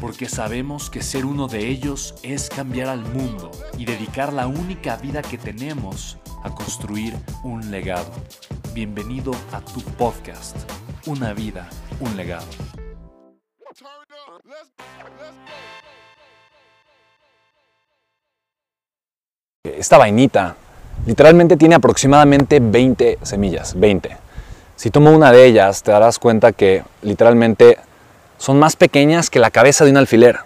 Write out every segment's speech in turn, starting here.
porque sabemos que ser uno de ellos es cambiar al mundo y dedicar la única vida que tenemos a construir un legado. Bienvenido a tu podcast, Una vida, un legado. Esta vainita literalmente tiene aproximadamente 20 semillas, 20. Si tomo una de ellas, te darás cuenta que literalmente son más pequeñas que la cabeza de un alfiler.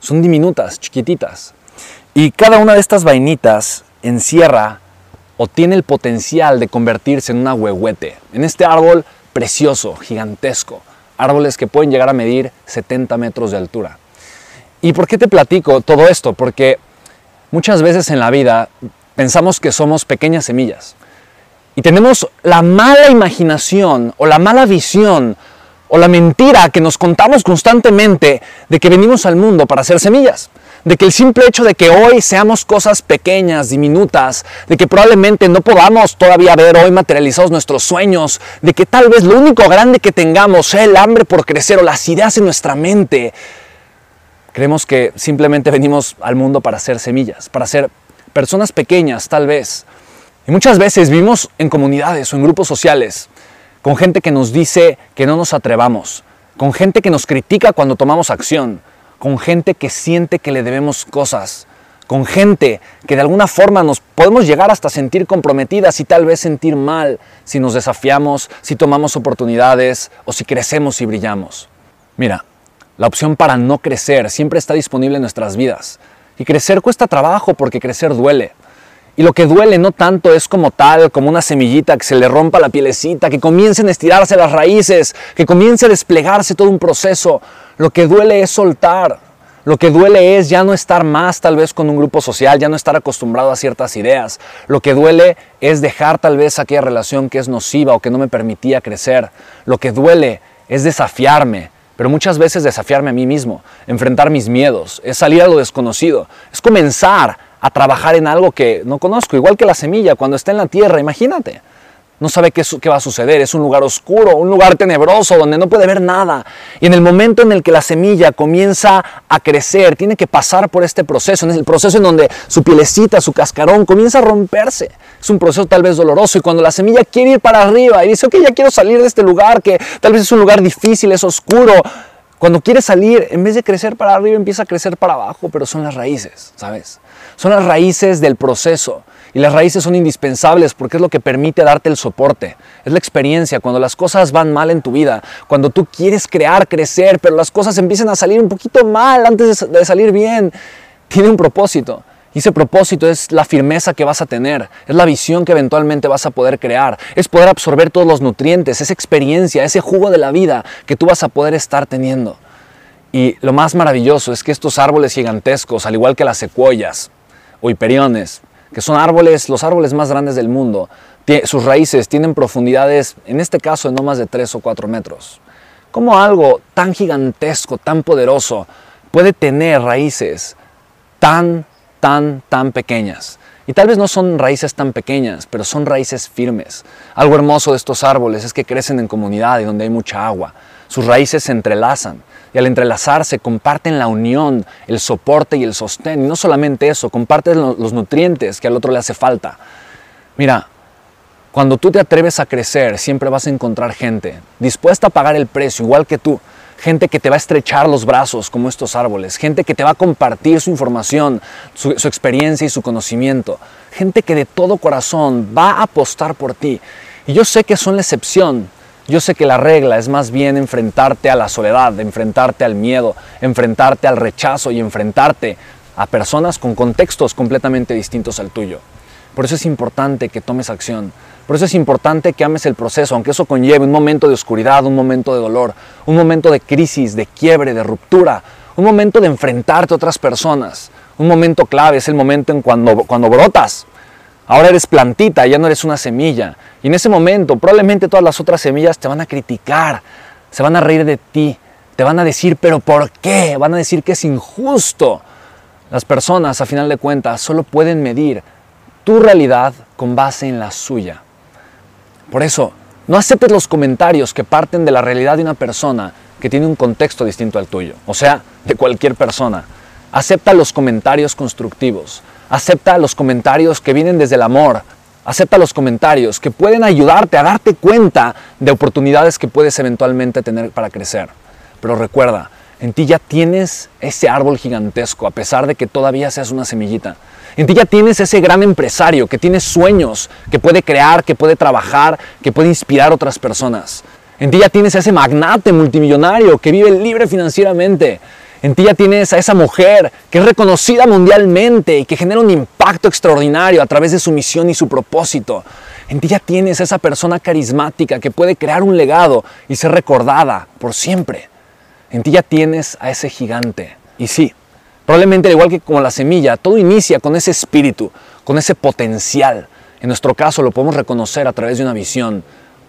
Son diminutas, chiquititas. Y cada una de estas vainitas encierra o tiene el potencial de convertirse en una huehuete, en este árbol precioso, gigantesco. Árboles que pueden llegar a medir 70 metros de altura. ¿Y por qué te platico todo esto? Porque muchas veces en la vida pensamos que somos pequeñas semillas. Y tenemos la mala imaginación o la mala visión o la mentira que nos contamos constantemente de que venimos al mundo para hacer semillas. De que el simple hecho de que hoy seamos cosas pequeñas, diminutas, de que probablemente no podamos todavía ver hoy materializados nuestros sueños, de que tal vez lo único grande que tengamos sea el hambre por crecer o las ideas en nuestra mente, creemos que simplemente venimos al mundo para hacer semillas, para ser personas pequeñas tal vez. Y muchas veces vivimos en comunidades o en grupos sociales con gente que nos dice que no nos atrevamos, con gente que nos critica cuando tomamos acción, con gente que siente que le debemos cosas, con gente que de alguna forma nos podemos llegar hasta sentir comprometidas y tal vez sentir mal si nos desafiamos, si tomamos oportunidades o si crecemos y brillamos. Mira, la opción para no crecer siempre está disponible en nuestras vidas. Y crecer cuesta trabajo porque crecer duele. Y lo que duele no tanto es como tal, como una semillita que se le rompa la pielecita, que comiencen a estirarse las raíces, que comience a desplegarse todo un proceso. Lo que duele es soltar. Lo que duele es ya no estar más tal vez con un grupo social, ya no estar acostumbrado a ciertas ideas. Lo que duele es dejar tal vez aquella relación que es nociva o que no me permitía crecer. Lo que duele es desafiarme, pero muchas veces desafiarme a mí mismo, enfrentar mis miedos, es salir a lo desconocido, es comenzar a trabajar en algo que no conozco, igual que la semilla cuando está en la tierra, imagínate. No sabe qué, qué, va a suceder, es un lugar oscuro, un lugar tenebroso donde no puede ver nada. Y en el momento en el que la semilla comienza a crecer, tiene que pasar por este proceso, en el proceso en donde su pielecita, su cascarón comienza a romperse. Es un proceso tal vez doloroso y cuando la semilla quiere ir para arriba y dice, ok, ya quiero salir de este lugar que tal vez es un lugar difícil, es oscuro, cuando quiere salir, en vez de crecer para arriba, empieza a crecer para abajo, pero son las raíces, ¿sabes? Son las raíces del proceso. Y las raíces son indispensables porque es lo que permite darte el soporte. Es la experiencia, cuando las cosas van mal en tu vida, cuando tú quieres crear, crecer, pero las cosas empiezan a salir un poquito mal antes de salir bien. Tiene un propósito. Y ese propósito es la firmeza que vas a tener, es la visión que eventualmente vas a poder crear, es poder absorber todos los nutrientes, esa experiencia, ese jugo de la vida que tú vas a poder estar teniendo. Y lo más maravilloso es que estos árboles gigantescos, al igual que las secuoyas, o hiperiones, que son árboles, los árboles más grandes del mundo. Sus raíces tienen profundidades, en este caso, de no más de 3 o 4 metros. ¿Cómo algo tan gigantesco, tan poderoso, puede tener raíces tan, tan, tan pequeñas? Y tal vez no son raíces tan pequeñas, pero son raíces firmes. Algo hermoso de estos árboles es que crecen en comunidad y donde hay mucha agua. Sus raíces se entrelazan y al entrelazarse comparten la unión, el soporte y el sostén. Y no solamente eso, comparten los nutrientes que al otro le hace falta. Mira, cuando tú te atreves a crecer, siempre vas a encontrar gente dispuesta a pagar el precio, igual que tú. Gente que te va a estrechar los brazos como estos árboles, gente que te va a compartir su información, su, experiencia y su conocimiento, gente que de todo corazón va a apostar por ti. Y yo sé que son la excepción, yo sé que la regla es más bien enfrentarte a la soledad, enfrentarte al miedo, enfrentarte al rechazo y enfrentarte a personas con contextos completamente distintos al tuyo. Por eso es importante que tomes acción. Por eso es importante que ames el proceso, aunque eso conlleve un momento de oscuridad, un momento de dolor, un momento de crisis, de quiebre, de ruptura, un momento de enfrentarte a otras personas. Un momento clave es el momento en cuando, cuando brotas. Ahora eres plantita, ya no eres una semilla. Y en ese momento probablemente todas las otras semillas te van a criticar, se van a reír de ti, te van a decir, pero ¿por qué? Van a decir que es injusto. Las personas, a final de cuentas, solo pueden medir tu realidad con base en la suya. Por eso, no aceptes los comentarios que parten de la realidad de una persona que tiene un contexto distinto al tuyo, o sea, de cualquier persona. Acepta los comentarios constructivos, acepta los comentarios que vienen desde el amor, acepta los comentarios que pueden ayudarte a darte cuenta de oportunidades que puedes eventualmente tener para crecer. Pero recuerda, en ti ya tienes ese árbol gigantesco, a pesar de que todavía seas una semillita. En ti ya tienes ese gran empresario que tiene sueños, que puede crear, que puede trabajar, que puede inspirar a otras personas. En ti ya tienes a ese magnate multimillonario que vive libre financieramente. En ti ya tienes a esa mujer que es reconocida mundialmente y que genera un impacto extraordinario a través de su misión y su propósito. En ti ya tienes a esa persona carismática que puede crear un legado y ser recordada por siempre. En ti ya tienes a ese gigante. Y sí, probablemente al igual que como la semilla, todo inicia con ese espíritu, con ese potencial. En nuestro caso lo podemos reconocer a través de una visión.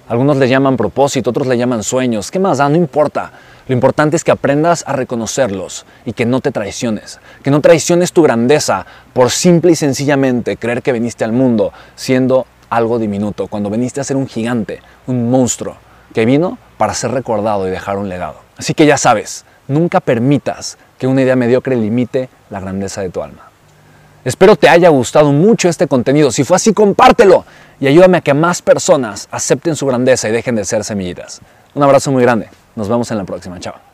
Algunos le llaman propósito, otros le llaman sueños. ¿Qué más da? No importa. Lo importante es que aprendas a reconocerlos y que no te traiciones. Que no traiciones tu grandeza por simple y sencillamente creer que viniste al mundo siendo algo diminuto, cuando viniste a ser un gigante, un monstruo, que vino para ser recordado y dejar un legado. Así que ya sabes, nunca permitas que una idea mediocre limite la grandeza de tu alma. Espero te haya gustado mucho este contenido. Si fue así, compártelo y ayúdame a que más personas acepten su grandeza y dejen de ser semillitas. Un abrazo muy grande. Nos vemos en la próxima. Chao.